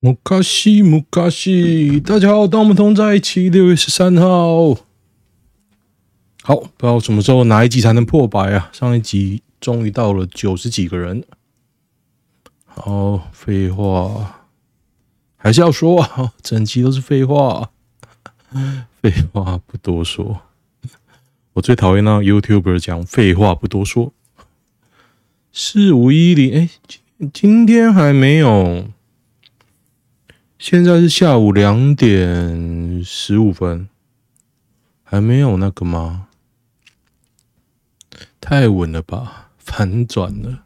木卡西，木卡西，大家好，当我们同在一起。六月十三号，好，不知道什么时候哪一集才能破百啊？上一集终于到了九十几个人。好，废话还是要说啊，整集都是废话，废话不多说。我最讨厌那 YouTuber 讲废话不多说。四五一零，哎，今天还没有。现在是下午两点十五分，还没有那个吗？太稳了吧，反转了。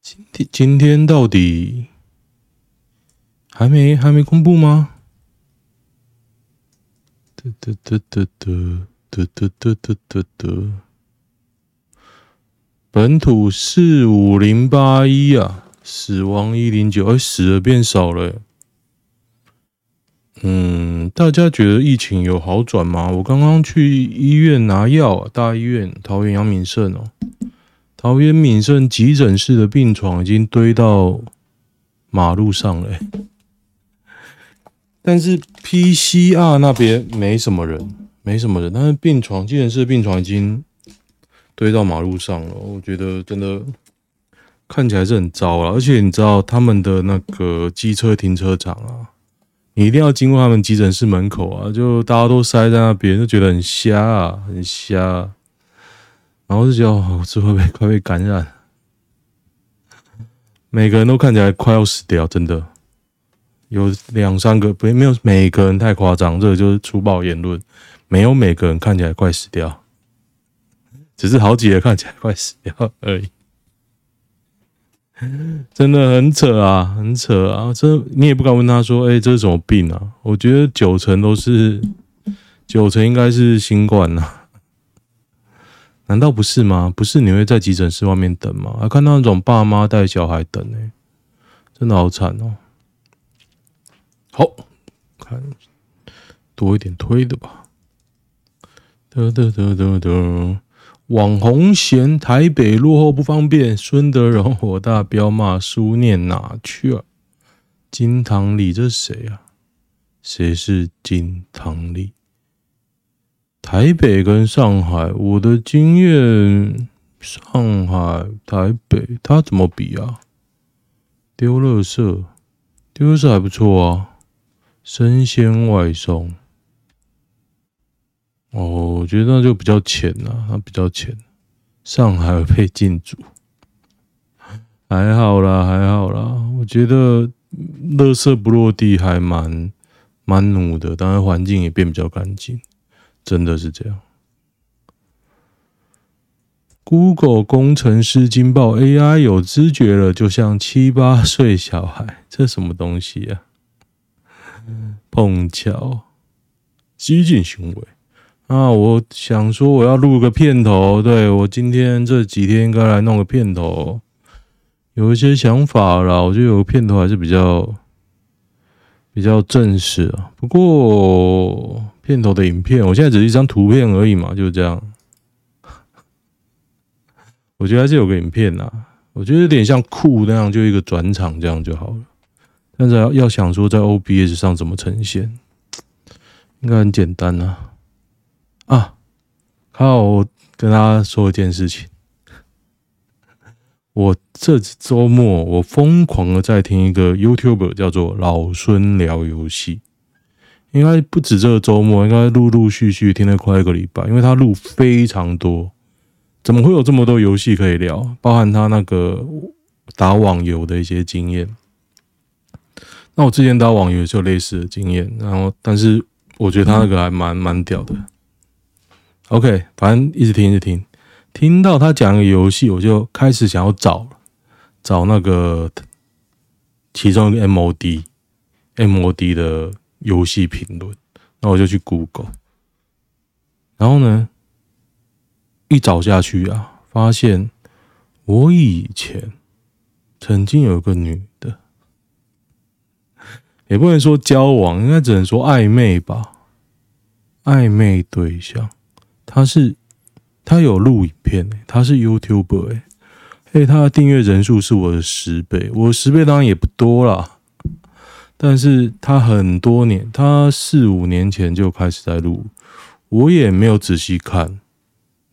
今天今天到底还没还没公布吗？得得得得得得得得得得得，本土四五零八一啊。死亡一零九，哎，死了变少了。嗯，大家觉得疫情有好转吗？我刚刚去医院拿药，大医院桃园阳明圣哦，桃园敏盛急诊室的病床已经堆到马路上了。但是 PCR 那边没什么人，没什么人，但是病床急诊室的病床已经堆到马路上了。我觉得真的。看起来是很糟啊，而且你知道他们的那个机车停车场啊，你一定要经过他们急诊室门口啊，就大家都塞在那边，就觉得很瞎啊，很瞎，然后就觉得哦，这会不会快被感染？每个人都看起来快要死掉，真的，有两三个不没有，每个人太夸张，这个就是粗暴言论，没有每个人看起来快死掉，只是好几个看起来快死掉而已。真的很扯啊，很扯啊！这你也不敢问他说：“哎、这是什么病啊？”我觉得九成都是，九成应该是新冠呐、啊。难道不是吗？不是你会在急诊室外面等吗？还看到那种爸妈带小孩等呢、真的好惨哦。好，看多一点推的吧。得得得得得。网红嫌台北落后不方便，孙德荣火大飙骂书念哪去啊？金堂里这谁啊？谁是金堂里？台北跟上海，我的经验，上海、台北，他怎么比啊？丢垃圾，丢垃圾还不错啊，生鲜外送。哦，我觉得那就比较浅呐，它比较浅。上海被禁足，还好啦，还好啦。我觉得垃圾不落地还蛮蛮努的，当然环境也变比较干净，真的是这样。Google 工程师惊爆 AI 有知觉了，就像七八岁小孩，这什么东西啊？碰巧，激进行为。啊，我想说我要录个片头，对，我今天这几天应该来弄个片头，有一些想法啦。我觉得有个片头还是比较比较正式啊。不过片头的影片，我现在只是一张图片而已嘛，就这样。我觉得还是有个影片呐，我觉得有点像酷那样，就一个转场这样就好了。但是要要想说在 OBS 上怎么呈现，应该很简单啊。啊，好，我跟大家说一件事情。我这周末我疯狂的在听一个 YouTube 叫做老孙聊游戏，应该不止这个周末，应该陆陆续续听了快一个礼拜，因为他录非常多。怎么会有这么多游戏可以聊？包含他那个打网游的一些经验。那我之前打网游就有类似的经验，然后但是我觉得他那个还蛮蛮屌的。OK，反正一直听，一直听，听到他讲一个游戏，我就开始想要找找那个其中一个 MOD，MOD 的游戏评论，那我就去 Google，然后呢，一找下去啊，发现我以前曾经有一个女的，也不能说交往，应该只能说暧昧吧，暧昧对象。他是，他有录影片，他是 YouTuber 诶，他的订阅人数是我的十倍，我十倍当然也不多啦，但是他很多年，他四五年前就开始在录，我也没有仔细看。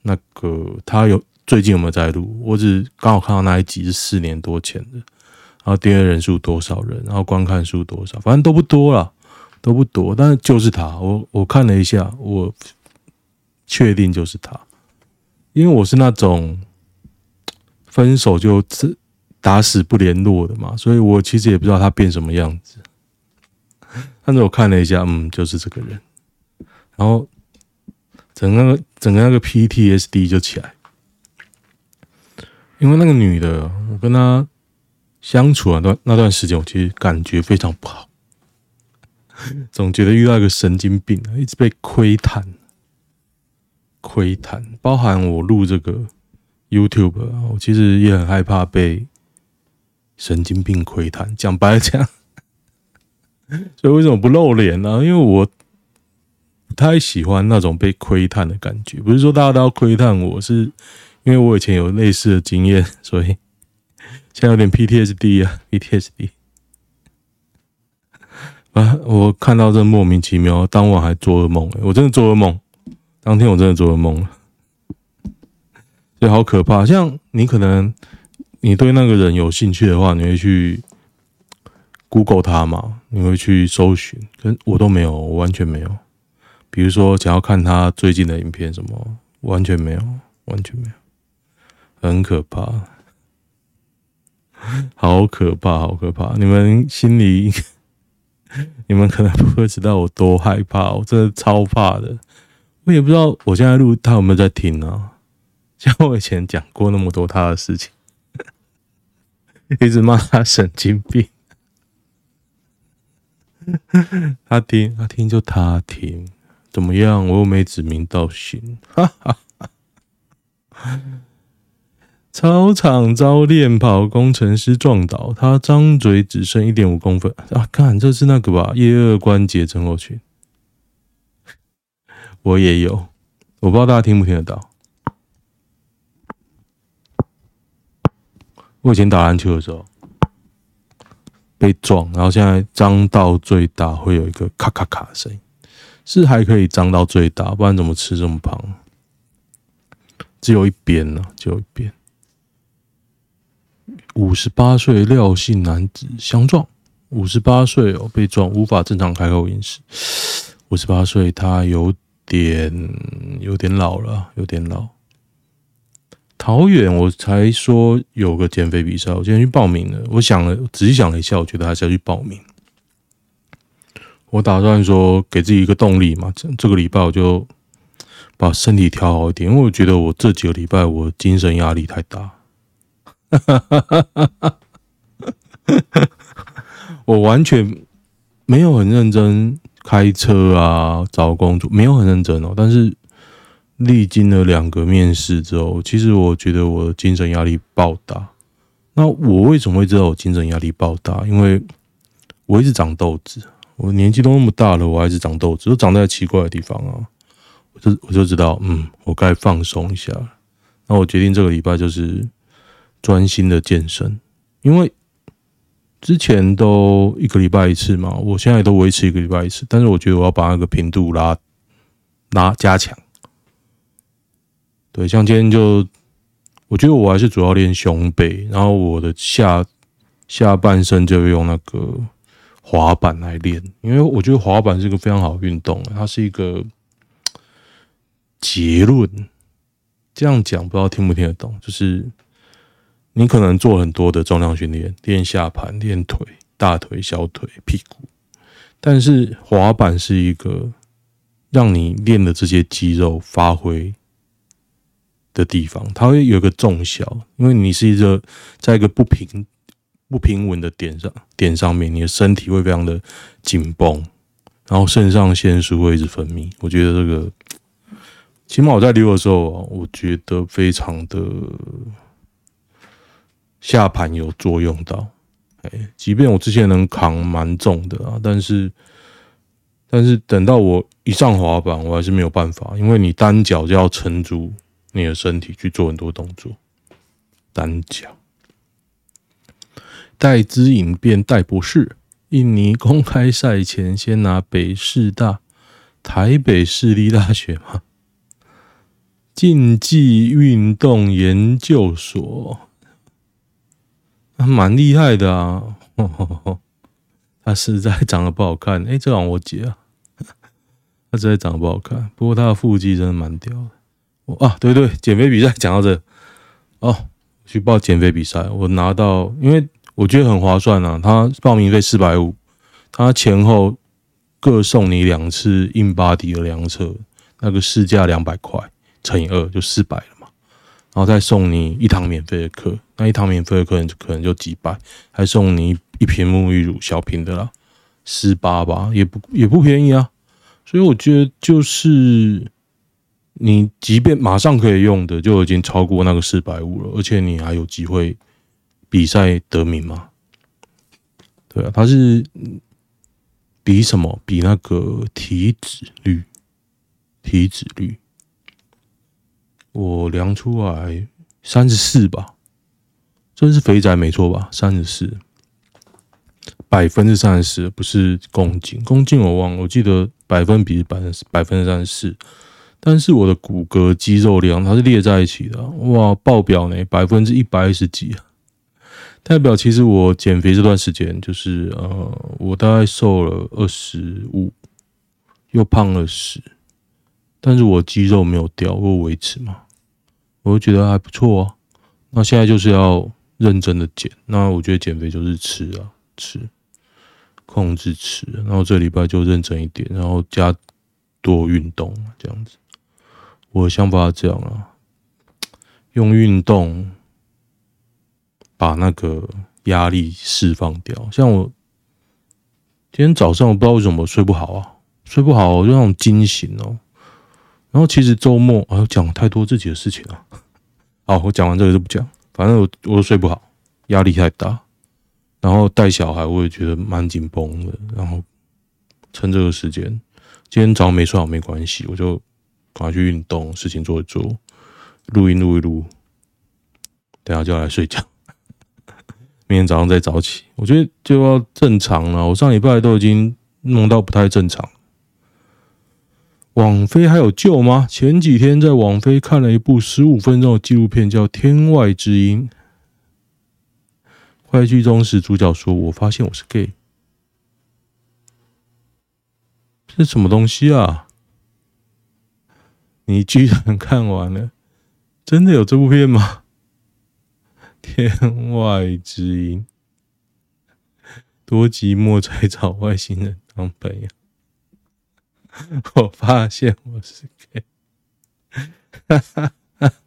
那个他有最近有没有在录，我只刚好看到那一集是四年多前的，然后订阅人数多少人，然后观看数多少，反正都不多啦，都不多，但是就是他，我我看了一下，我确定就是他，因为我是那种。分手就打死不联络的嘛，所以我其实也不知道他变什么样子。但是我看了一下，嗯，就是这个人。然后整个整个那个 PTSD 就起来，因为那个女的，我跟她相处了段那段时间，我其实感觉非常不好，总觉得遇到一个神经病，一直被窥探，窥探，包含我录这个。YouTube，我其实也很害怕被神经病窥探。讲白了讲，所以为什么不露脸呢？因为我不太喜欢那种被窥探的感觉。不是说大家都要窥探我，是因为我以前有类似的经验，所以现在有点 PTSD 啊，PTSD。啊，我看到这莫名其妙，当晚还做噩梦，我真的做噩梦。当天我真的做噩梦了。就，好可怕！像你可能你对那个人有兴趣的话，你会去 Google 他嘛？你会去搜寻，跟我都没有，我完全没有。比如说，想要看他最近的影片什么，完全没有，完全没有，很可怕，好可怕，好可怕！你们心里，你们可能不会知道我多害怕，我真的超怕的。我也不知道我现在录他有没有在听啊？像我以前讲过那么多他的事情，一直骂他神经病。他听，他听就他听，怎么样？我又没指名道姓。哈哈哈。操场遭练跑工程师撞倒，他张嘴只剩一点五公分啊！看，这是那个吧？腋二关节症候群。我也有，我不知道大家听不听得到。我以前打篮球的时候被撞，然后现在张到最大会有一个咔咔咔的声音，是还可以张到最大，不然怎么吃这么胖？只有一边呢，只有一边。五十八岁廖姓男子相撞，五十八岁哦，被撞无法正常开口饮食。五十八岁，他有点有点老了，有点老。桃园，我才说有个减肥比赛，我今天去报名了。我想了，仔细想了一下，我觉得还是要去报名。我打算说给自己一个动力嘛，这这个礼拜我就把身体调好一点，因为我觉得我这几个礼拜我精神压力太大。我完全没有很认真开车啊，找工作没有很认真哦，但是。历经了两个面试之后，其实我觉得我精神压力爆大。那我为什么会知道我精神压力爆大？因为我一直长痘子，我年纪都那么大了，我还是长痘子，都长在奇怪的地方啊。我就我就知道，嗯，我该放松一下。那我决定这个礼拜就是专心的健身，因为之前都一个礼拜一次嘛，我现在都维持一个礼拜一次，但是我觉得我要把那个频度拉拉加强。对，像今天就，我觉得我还是主要练胸背，然后我的下下半身就用那个滑板来练，因为我觉得滑板是个非常好运动，它是一个结论。这样讲不知道听不听得懂，就是你可能做很多的重量训练，练下盘、练腿、大腿、小腿、屁股，但是滑板是一个让你练的这些肌肉发挥。的地方，它会有一个重小，因为你是一个在一个不平不平稳的点上点上面，你的身体会非常的紧绷，然后肾上腺素会一直分泌。我觉得这个，起码我在溜的时候，我觉得非常的下盘有作用到。哎，即便我之前能扛蛮重的啊，但是但是等到我一上滑板，我还是没有办法，因为你单脚就要撑住。你的身体去做很多动作，单脚。戴资颖辩戴博士，印尼公开赛前先拿北师大、台北市立大学吗？竞技运动研究所，蛮厉害的啊！他实在长得不好看，哎、欸，这让我姐啊，他实在长得不好看。不过他的腹肌真的蛮屌的。啊，对对，减肥比赛讲到这，哦，去报减肥比赛，我拿到，因为我觉得很划算啊。他报名费四百五，他前后各送你两次印巴迪的量测，那个市价两百块，乘以二就四百了。然后再送你一堂免费的课，那一堂免费的课可能就几百，还送你。一瓶沐浴乳，小瓶的啦，十八吧，也不也不便宜啊。所以我觉得，就是你即便马上可以用的，就已经超过那个四百五了，而且你还有机会比赛得名嘛？对啊，它是比什么？比那个体脂率，体脂率，我量出来三十四吧，这是肥宅没错吧？三十四。百分之三十四，不是公斤，公斤我忘了，我记得百分比是百分百分之三十四，但是我的骨骼肌肉量它是列在一起的，哇，爆表呢，百分之一百二十几。啊，代表其实我减肥这段时间就是呃，我大概瘦了二十五，又胖了十，但是我肌肉没有掉，我维持嘛，我就觉得还不错啊。那现在就是要认真的减，那我觉得减肥就是吃啊，吃。控制吃，然后这礼拜就认真一点，然后加多运动，这样子。我的想法是这样啊，用运动把那个压力释放掉。像我今天早上我不知道为什么睡不好啊，睡不好我就那种惊醒哦。然后其实周末啊，讲太多自己的事情了。好，我讲完这个就不讲，反正我我睡不好，压力太大。然后带小孩，我也觉得蛮紧绷的。然后趁这个时间，今天早上没睡好没关系，我就赶快去运动，事情做一做，录音录一录，等下就要来睡觉。明天早上再早起，我觉得就要正常了。我上礼拜都已经弄到不太正常。网飞还有救吗？前几天在网飞看了一部十五分钟的纪录片，叫《天外之音》。快剧中时，主角说：“我发现我是 gay，这是什么东西啊？你居然看完了？真的有这部片吗？天外之音，多寂寞，才找外星人当朋友。我发现我是 gay，哈哈哈。”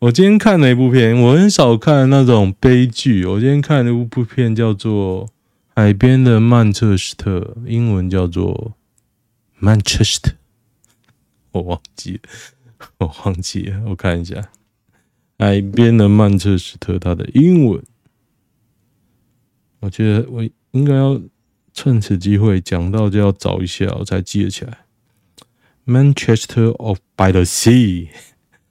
我今天看了一部片，我很少看那种悲剧。我今天看了一部片，叫做《海边的曼彻斯特》，英文叫做《Manchester》。我忘记了，我忘记了，我看一下《海边的曼彻斯特》它的英文。我觉得我应该要趁此机会讲到，就要找一下，我才记得起来。Manchester of by the Sea。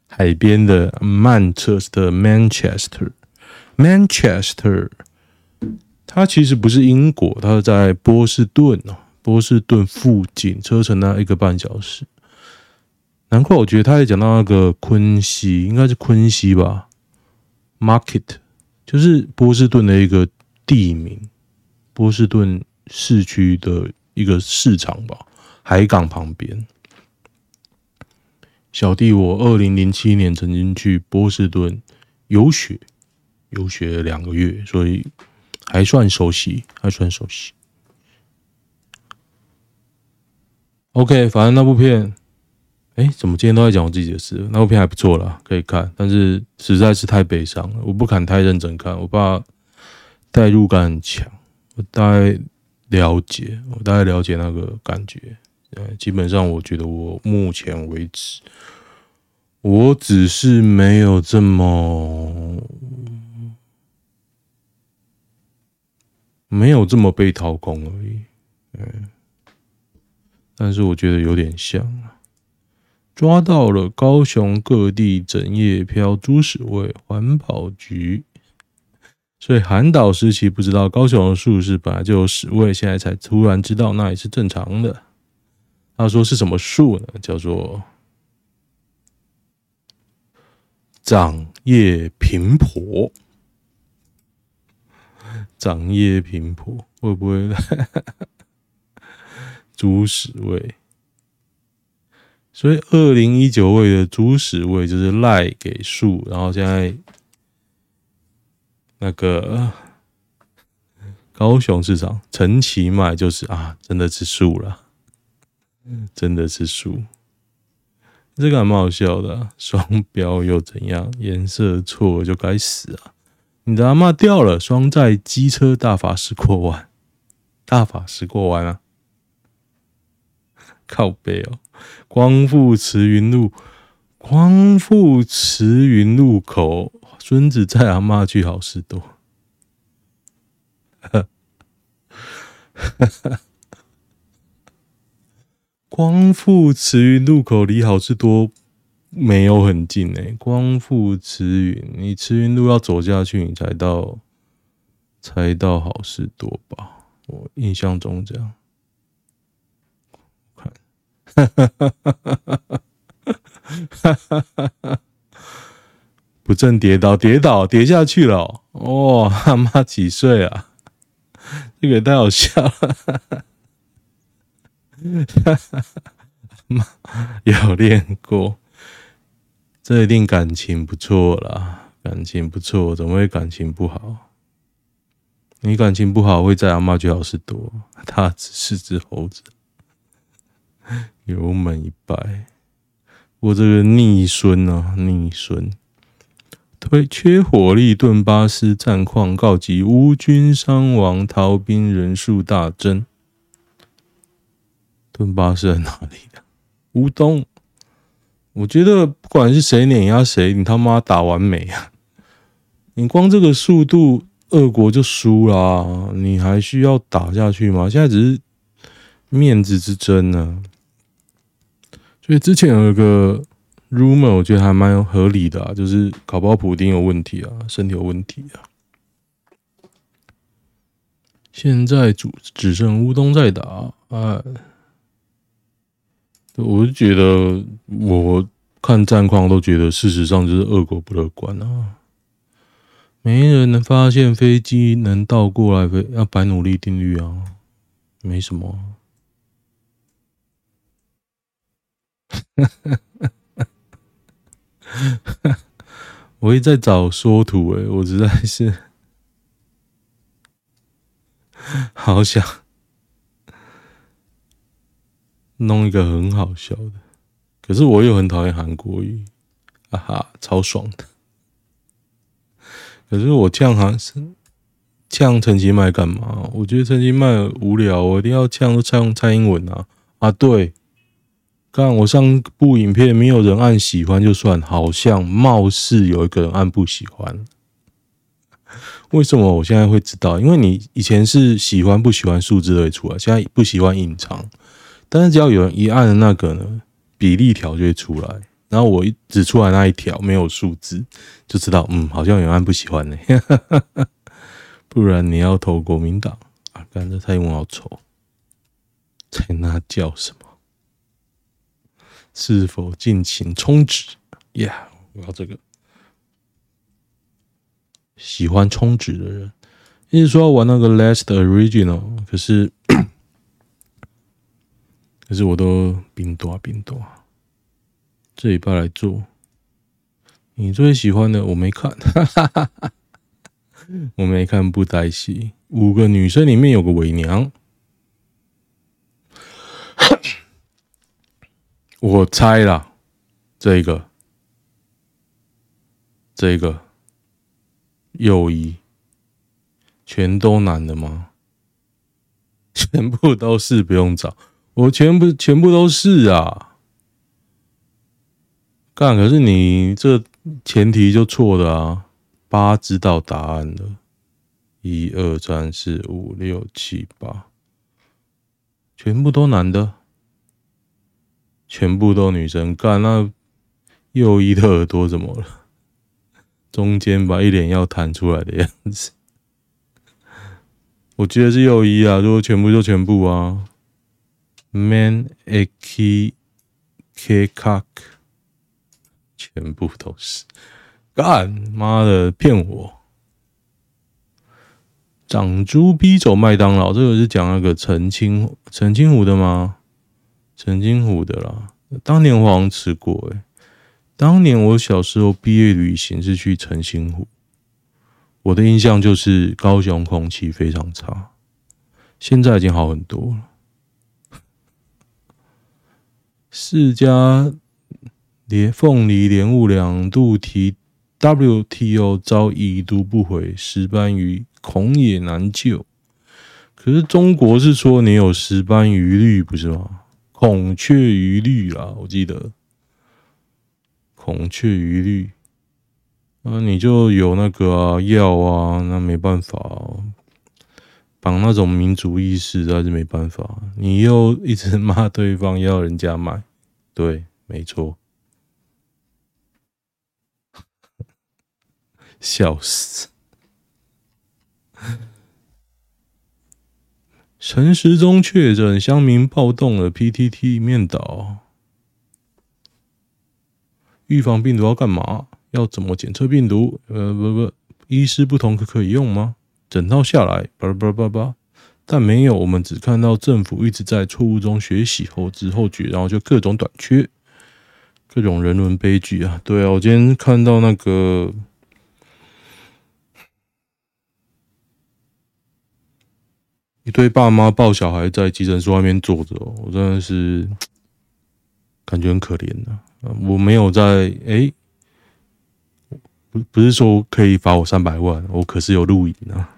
海边的曼彻斯特，Manchester，Manchester，它其实不是英国，它是在波士顿哦，波士顿附近，车程呢一个半小时。难怪我觉得他也讲到那个昆西，应该是昆西吧，Market，就是波士顿的一个地名，波士顿市区的一个市场吧，海港旁边。小弟，我二零零七年曾经去波士顿游学，游学了两个月，所以还算熟悉，还算熟悉。OK，反正那部片，哎，怎么今天都在讲我自己的事？那部片还不错啦，可以看，但是实在是太悲伤了，我不敢太认真看，我怕代入感很强。我大概了解，我大概了解那个感觉。基本上我觉得我目前为止，我只是没有这么没有这么被掏空而已。嗯，但是我觉得有点像。抓到了高雄各地整夜飘猪屎味，环保局。所以韩导时期不知道高雄的树是本来就有屎味，现在才突然知道那也是正常的。他说是什么树呢？叫做长叶苹婆。长叶苹婆会不会哈哈哈猪屎味？所以二零一九味的猪屎味就是赖给树，然后现在那个高雄市长陈其迈就是啊，真的是树了，真的是树，这个还蛮好笑的啊。双标又怎样？颜色错就该死啊！你的阿嬷掉了，双载机车大法师过弯，大法师过弯啊！靠北哦，光复慈云路，光复慈云路口，孙子在阿嬷去好事多。光复慈云路口离好事多。没有很近诶、欸，光复慈云，你慈云路要走下去，你才到，才到好事多吧？我印象中这样。看，哈哈哈哈哈哈哈哈哈哈哈！不正跌倒，跌倒，跌下去了。哦，他妈几岁啊？这个也太好笑了！哈哈哈哈哈！妈有练过。这一定感情不错啦，感情不错，怎么会感情不好？你感情不好会在阿嬷去好市多，他只是只猴子，油门一摆。我这个逆孙啊，逆孙推缺火力，顿巴斯战况告急，乌军伤亡，逃兵人数大增。顿巴斯在哪里的？乌东。我觉得不管是谁碾压谁，你他妈打完没啊？你光这个速度，俄国就输啦，你还需要打下去吗？现在只是面子之争呢。所以之前有一个 rumor，我觉得还蛮合理的啊，就是搞不好普丁有问题啊，身体有问题啊。现在主只剩乌东在打，哎。我就觉得，我看战况都觉得，事实上就是俄国不乐观啊。没人能发现飞机能倒过来飞，要白努力定律啊，没什么。我一直在找缩图，诶，我实在是 好想。弄一个很好笑的，可是我又很讨厌韩国语，哈哈，超爽的。可是我呛韩是呛陈其迈干嘛？我觉得陈其迈无聊，我一定要呛都呛蔡英文啊！啊，对，刚我上部影片没有人按喜欢就算，好像貌似有一个人按不喜欢。为什么我现在会知道？因为你以前是喜欢不喜欢数字会出来，现在不喜欢隐藏。但是只要有人一按的那个呢，比例条就会出来，然后我一指出来那一条没有数字，就知道嗯，好像有人按不喜欢呢。不然你要投国民党啊？干这蔡英文好丑，在那叫什么？是否尽情充值呀？Yeah, 我要这个喜欢充值的人，一直说要玩那个 Last Original，可是。可是我都冰多冰多，这礼拜来做。你最喜欢的我没看，哈哈哈哈，我没看布袋戏。五个女生里面有个伪娘，我猜啦，这个，这个，右一，全都男的吗？全部都是，不用找。我全部全部都是啊，干，可是你这前提就错的啊，八知道答案了，一二三四五六七八，全部都男的，全部都女生干，那右一的耳朵怎么了？中间把一脸要弹出来的样子，我觉得是右一啊，如果全部就全部啊，man a key k cock，全部都是干，妈的骗我！长猪逼走麦当劳，这个是讲那个澄清澄清湖的吗？澄清湖的啦，当年我好像吃过诶、当年我小时候毕业旅行是去澄清湖，我的印象就是高雄空气非常差，现在已经好很多了。释迦连凤梨莲雾两度提 WTO 遭已读不回，石斑鱼恐也难救。可是中国是说你有石斑鱼绿不是吗？孔雀鱼绿啦，我记得。孔雀鱼绿，那你就有那个啊药啊，那没办法、啊，绑那种民族意识还是没办法。你又一直骂对方要人家买，对，没错，笑死。陈时中确诊，乡民暴动了，PTT 面倒。预防病毒要干嘛？要怎么检测病毒？呃，不不，医师不同可可以用吗？整套下来，叭叭叭叭，但没有，我们只看到政府一直在错误中学习，后知后觉，然后就各种短缺，各种人伦悲剧啊！对啊，我今天看到那个一堆爸妈抱小孩在急诊室外面坐着，我真的是感觉很可怜的。我没有在哎，不不是说可以罚我三百万，我可是有录影啊，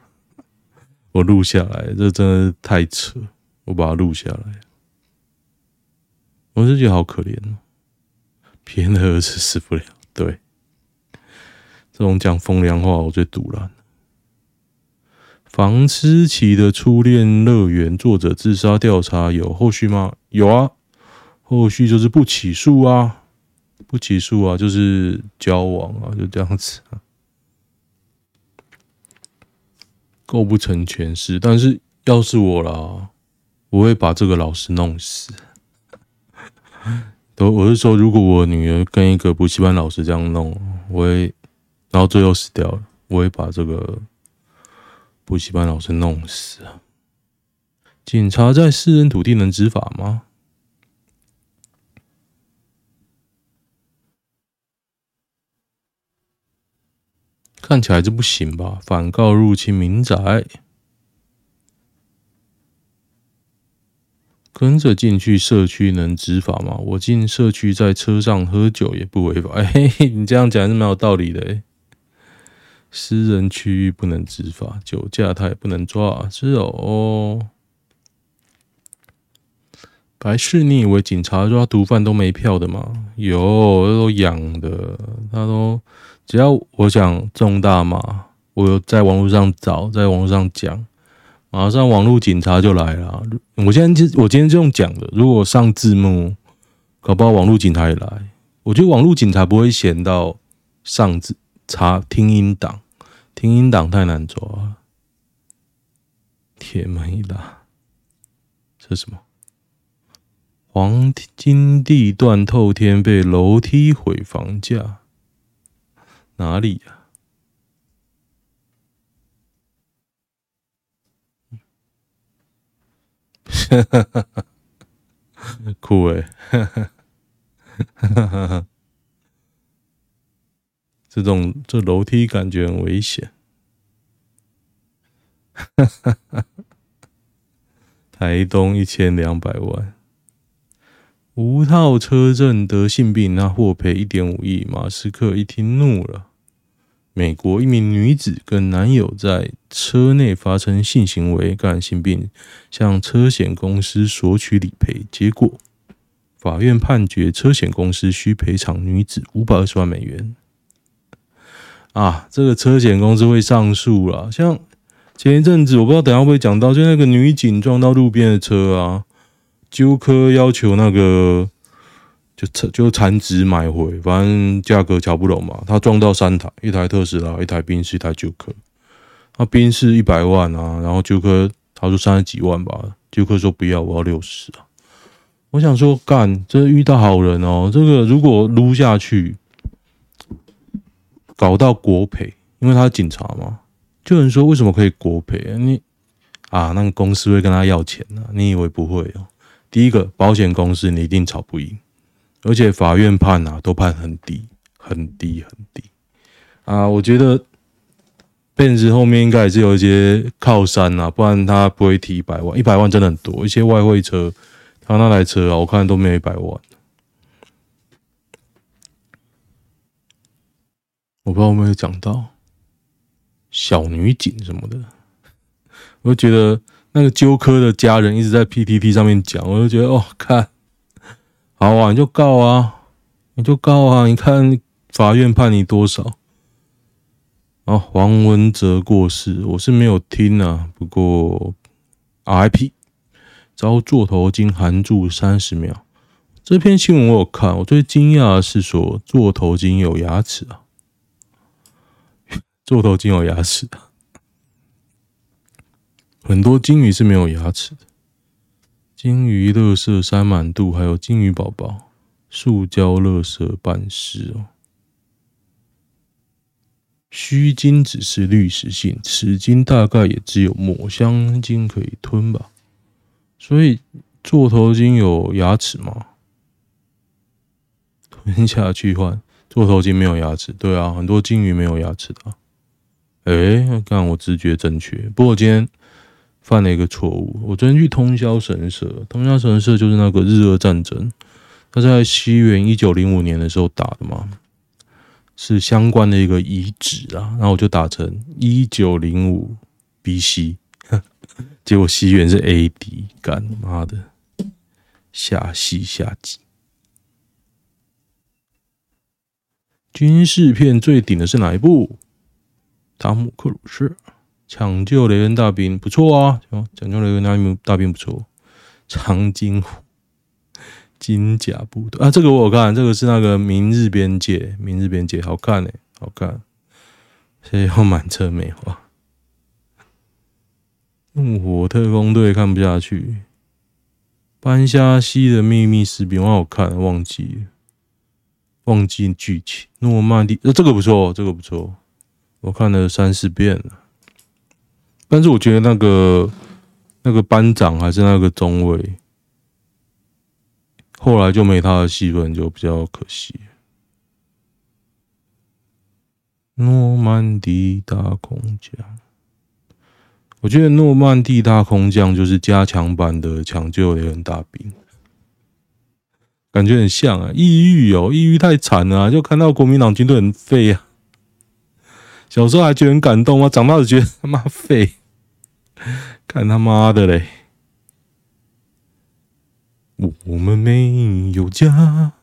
我录下来，这真的是太扯，我把它录下来，我是觉得好可怜哦，别人的儿子死不了，对，这种讲风凉话我最赌烂。房思琪的初恋乐园作者自杀调查有后续吗？有啊，后续就是不起诉啊。不起诉啊，就是交往啊，就这样子啊，构不成全尸。但是要是我啦，我会把这个老师弄死。都我是说，如果我女儿跟一个补习班老师这样弄，我会，然后最后死掉了，我会把这个补习班老师弄死啊。警察在私人土地能执法吗？看起来就不行吧？反告入侵民宅，跟着进去社区能执法吗？我进社区在车上喝酒也不违法。哎、欸，嘿，你这样讲是蛮有道理的、欸。私人区域不能执法，酒驾他也不能抓，是哦。白事，你以为警察抓毒贩都没票的吗？有，都养的，他都。只要我想种大麻，我有在网络上找，在网络上讲，马上网络警察就来了。我现在就我今天这样讲的，如果上字幕，搞不好网络警察也来。我觉得网络警察不会闲到上字查听音档，听音档太难做了。铁门一拉，这什么？黄金地段透天被楼梯毁房价。哪里呀？哈哈哈哈酷哎！哈哈哈哈哈！这种这楼梯感觉很危险。台东一千两百万，无套车震得性病，那获赔一点五亿。马斯克一听怒了。美国一名女子跟男友在车内发生性行为，感染性病，向车险公司索取理赔，结果法院判决车险公司需赔偿女子五百二十万美元。啊，这个车险公司会上诉了。像前一阵子，我不知道等下会不会讲到，就那个女警撞到路边的车啊，纠科要求那个就就残值买回，反正价格瞧不拢嘛。他撞到三台，一台特斯拉，一台宾士，一台旧科。那宾士一百万啊，然后纠科他说三十几万吧，纠科说不要，我要六十啊。我想说干，这遇到好人哦。这个如果撸下去，搞到国赔，因为他是警察嘛，就有人说为什么可以国赔啊？你啊，那个公司会跟他要钱啊？你以为不会哦？第一个保险公司你一定吵不赢。而且法院判啊，都判很低，很低，很低啊！我觉得骗子后面应该也是有一些靠山啊，不然他不会提一百万。一百万真的很多，一些外汇车，他那台车啊，我看都没有一百万。我不知道有没有讲到小女警什么的，我就觉得那个纠科的家人一直在 PTT 上面讲，我就觉得哦，看。好啊，你就告啊，你就告啊！你看法院判你多少？啊，黄文哲过世，我是没有听啊。不过 RIP 遭座头鲸含住三十秒。这篇新闻我有看，我最惊讶的是说座头鲸有牙齿啊，座头鲸有牙齿的，很多鲸鱼是没有牙齿的。鲸鱼乐色塞满肚，还有鲸鱼宝宝，塑胶乐色半湿哦。须鲸只是滤食性，齿鲸大概也只有抹香鲸可以吞吧。所以座头鲸有牙齿吗？吞下去换座头鲸没有牙齿，对啊，很多鲸鱼没有牙齿的啊。哎，看我直觉正确，不过我今天。犯了一个错误。我昨天去通宵神社，通宵神社就是那个日俄战争，他在西元一九零五年的时候打的嘛，是相关的一个遗址啊。然后我就打成一九零五 BC，结果西元是 AD，干妈的，下戏下集。军事片最顶的是哪一部？汤姆克鲁斯。抢救雷恩大兵不错啊，抢救雷恩大兵大兵不错。长津湖金甲部队啊，这个我有看，这个是那个明日边界，明日边界好看哎，好看。谁要满车梅花？怒火特工队看不下去。班夏西的秘密士兵我好看，忘记，忘记剧情。诺曼底，呃，这个不错，这个不错，我看了三四遍了。但是我觉得那个那个班长还是那个中尉，后来就没他的戏份，就比较可惜。诺曼底大空降，我觉得诺曼底大空降就是加强版的抢救雷恩大兵，感觉很像啊，抑郁哦，抑郁太惨了，就看到国民党军队很废啊。小时候还觉得很感动啊，长大就觉得他妈废。看他妈的嘞！我们没有家。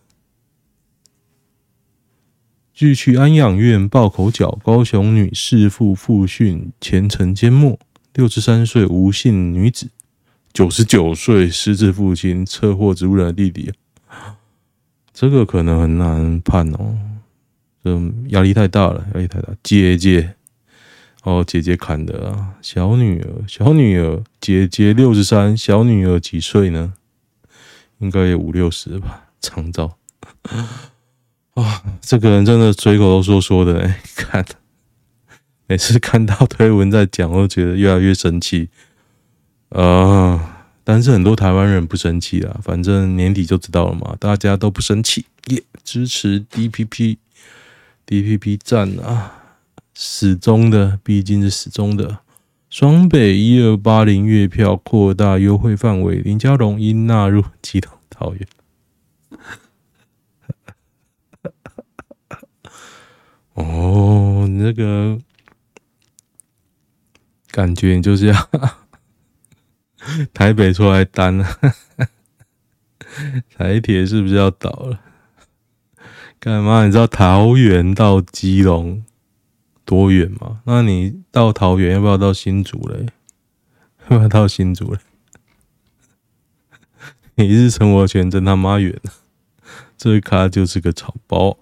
拒去安养院抱口角，高雄女弑父复训前程缄默。六十三岁吴姓女子，九十九岁失智父亲，车祸植物人的弟弟。这个可能很难判哦，嗯压力太大了，压力太大。姐姐。哦，姐姐砍的啊，小女儿，小女儿，姐姐六十三，小女儿几岁呢？应该也五六十吧。长照啊，这个人真的随口都说说的哎，看，每次看到推文在讲，我都觉得越来越生气啊、但是很多台湾人不生气啊，反正年底就知道了嘛，大家都不生气，耶，支持 DPP DPP 站啊！始终的，毕竟是始终的。双北一二八零月票扩大优惠范围，林佳龙应纳入基隆桃园。哦，你那个感觉你就是要 台北出来单了，台铁是不是要倒了？干嘛？你知道桃园到基隆？多远吗？那你到桃园要不要到新竹嘞？要不要到新竹嘞？你一日生活圈真他妈远，这咖就是个草包。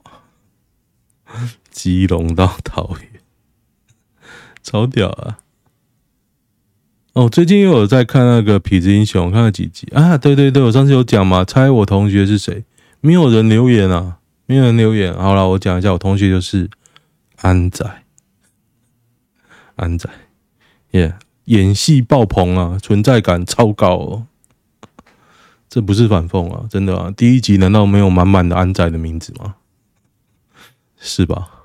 基隆到桃园，超屌啊！哦，最近又有在看那个《痞子英雄》，看了几集啊？对对对，我上次有讲嘛，猜我同学是谁？没有人留言啊，没有人留言。好了，我讲一下，我同学就是安仔，安仔，耶、演戏爆棚啊，存在感超高哦。这不是反讽啊，真的啊！第一集难道没有满满的安仔的名字吗？是吧？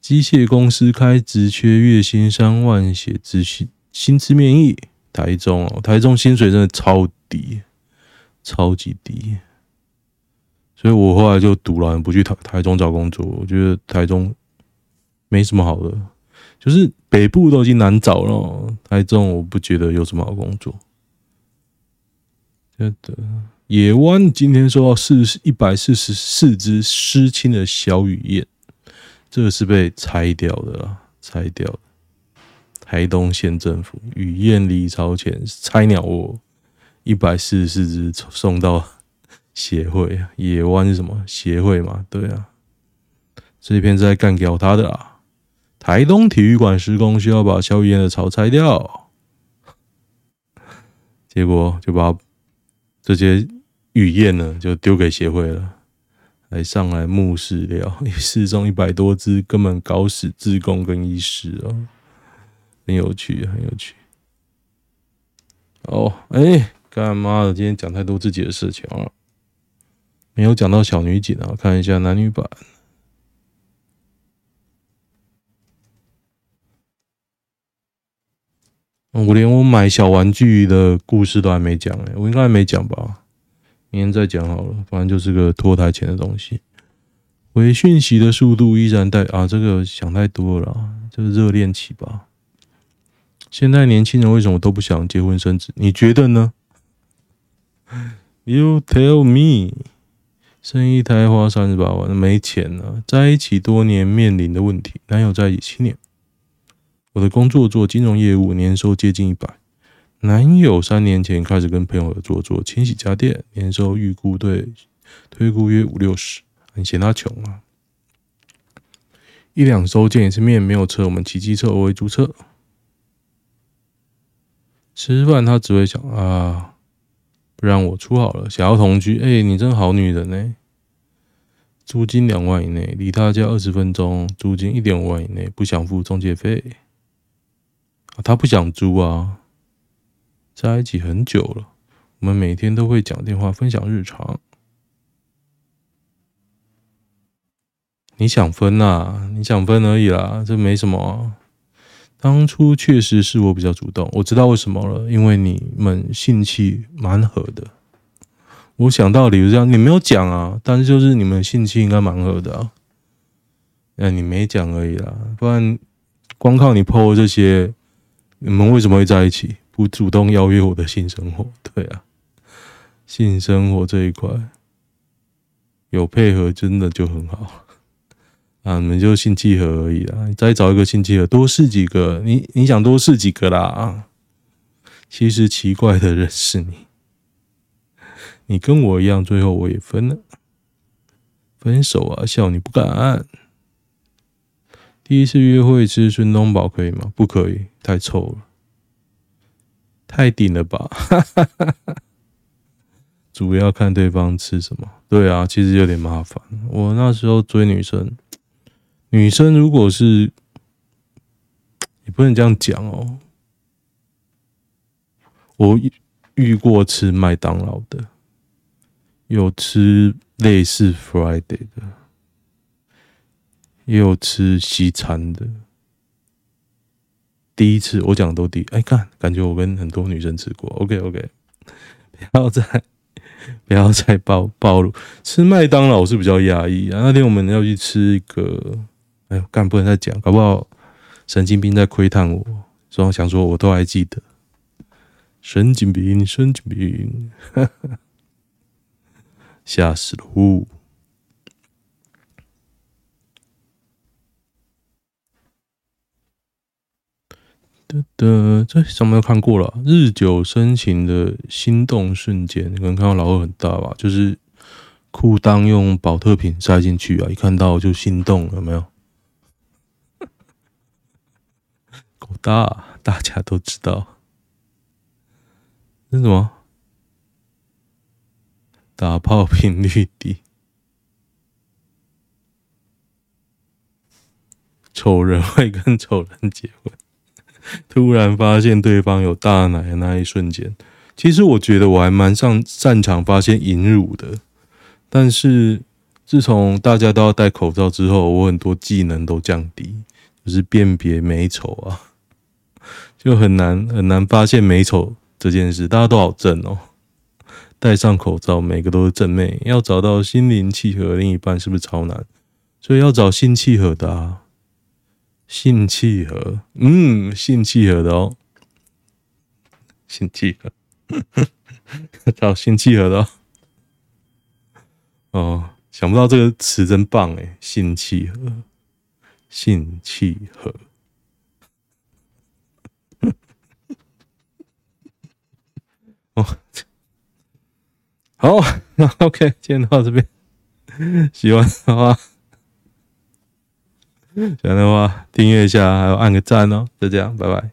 机械公司开职缺，月薪三万，写自薪薪资面议。台中哦，台中薪水真的超低，超级低。所以我后来就赌了，不去台台中找工作。我觉得台中没什么好的，就是北部都已经难找了，台中我不觉得有什么好工作。真的，野湾今天收到四一百四十四只失亲的小雨燕。这个是被拆掉的啦，拆掉的。台东县政府雨燕离巢前拆鸟窝，一百四十四只送到协会啊。野湾是什么协会嘛？对啊，这一篇在干掉他的啊。台东体育馆施工需要把小雨燕的巢拆掉，结果就把这些雨燕呢就丢给协会了。来上来目视了，失踪一百多只，根本搞死志工跟医师哦，很有趣，很有趣。哦，哎，干嘛的？今天讲太多自己的事情了，没有讲到小女警啊。看一下男女版，我连我买小玩具的故事都还没讲哎，我应该还没讲吧？明天再讲好了，反正就是个脱台前的东西。回讯息的速度依然带啊，这个想太多了啦，这个热恋期吧。现在年轻人为什么都不想结婚生子？你觉得呢？You tell me。生一胎花三十八万，没钱了。在一起多年面临的问题，男友在一起七年。我的工作做金融业务，年收接近一百。男友三年前开始跟朋友合作做清洗家电，年收预估对推估约五六十，很嫌他穷啊。一两周见一次面，没有车，我们骑机车偶尔租车。吃饭他只会想啊，不然我出好了，想要同居，哎、你真好女人呢、租金两万以内，离他家二十分钟，租金一点五万以内，不想付中介费。啊，他不想租啊。在一起很久了，我们每天都会讲电话，分享日常。你想分啊？你想分而已啦，这没什么。当初确实是我比较主动，我知道为什么了，因为你们性气蛮合的。我想到理由这样，你没有讲啊，但是就是你们性气应该蛮合的啊。那你没讲而已啦，不然光靠你 po 这些，你们为什么会在一起？不主动邀约我的性生活，对啊，性生活这一块有配合，真的就很好啊！你们就性契合而已啦，你再找一个性契合，多试几个，你你想多试几个啦啊！其实奇怪的人是你，你跟我一样，最后我也分了，分手啊，笑你不敢。第一次约会吃孙东宝可以吗？不可以，太臭了。太顶了吧！主要看对方吃什么。对啊，其实有点麻烦。我那时候追女生，女生如果是，也不能这样讲哦。我遇过吃麦当劳的，有吃类似 Friday 的，也有吃西餐的。第一次我讲都第一，哎，看，感觉我跟很多女生吃过。OK OK，不要再不要再暴暴露。吃麦当劳是比较压抑啊。那天我们要去吃一个，哎呦，干不能再讲，搞不好神经病在窥探我，所以想说我都还记得。神经病，神经病，吓死了！呼。的的，这什么都看过了？日久生情的心动瞬间，你可能看到老二很大吧？就是裤裆用宝特瓶塞进去啊，一看到就心动了，有没有？大，大家都知道。那什么？打炮频率低，丑人会跟丑人结婚。突然发现对方有大奶的那一瞬间，其实我觉得我还蛮上擅长发现淫辱的。但是自从大家都要戴口罩之后，我很多技能都降低，就是辨别美丑啊，就很难很难发现美丑。这件事大家都好正哦，戴上口罩，每个都是正妹。要找到心灵契合的另一半是不是超难？所以要找性契合的啊，性契合，嗯，性契合的哦，性契合，找性契合的哦。哦，想不到这个词真棒诶，性契合，性契合。哦，好，那 OK，今天到这边，喜欢的话，喜欢的话订阅一下，还有按个赞哦，就这样，拜拜。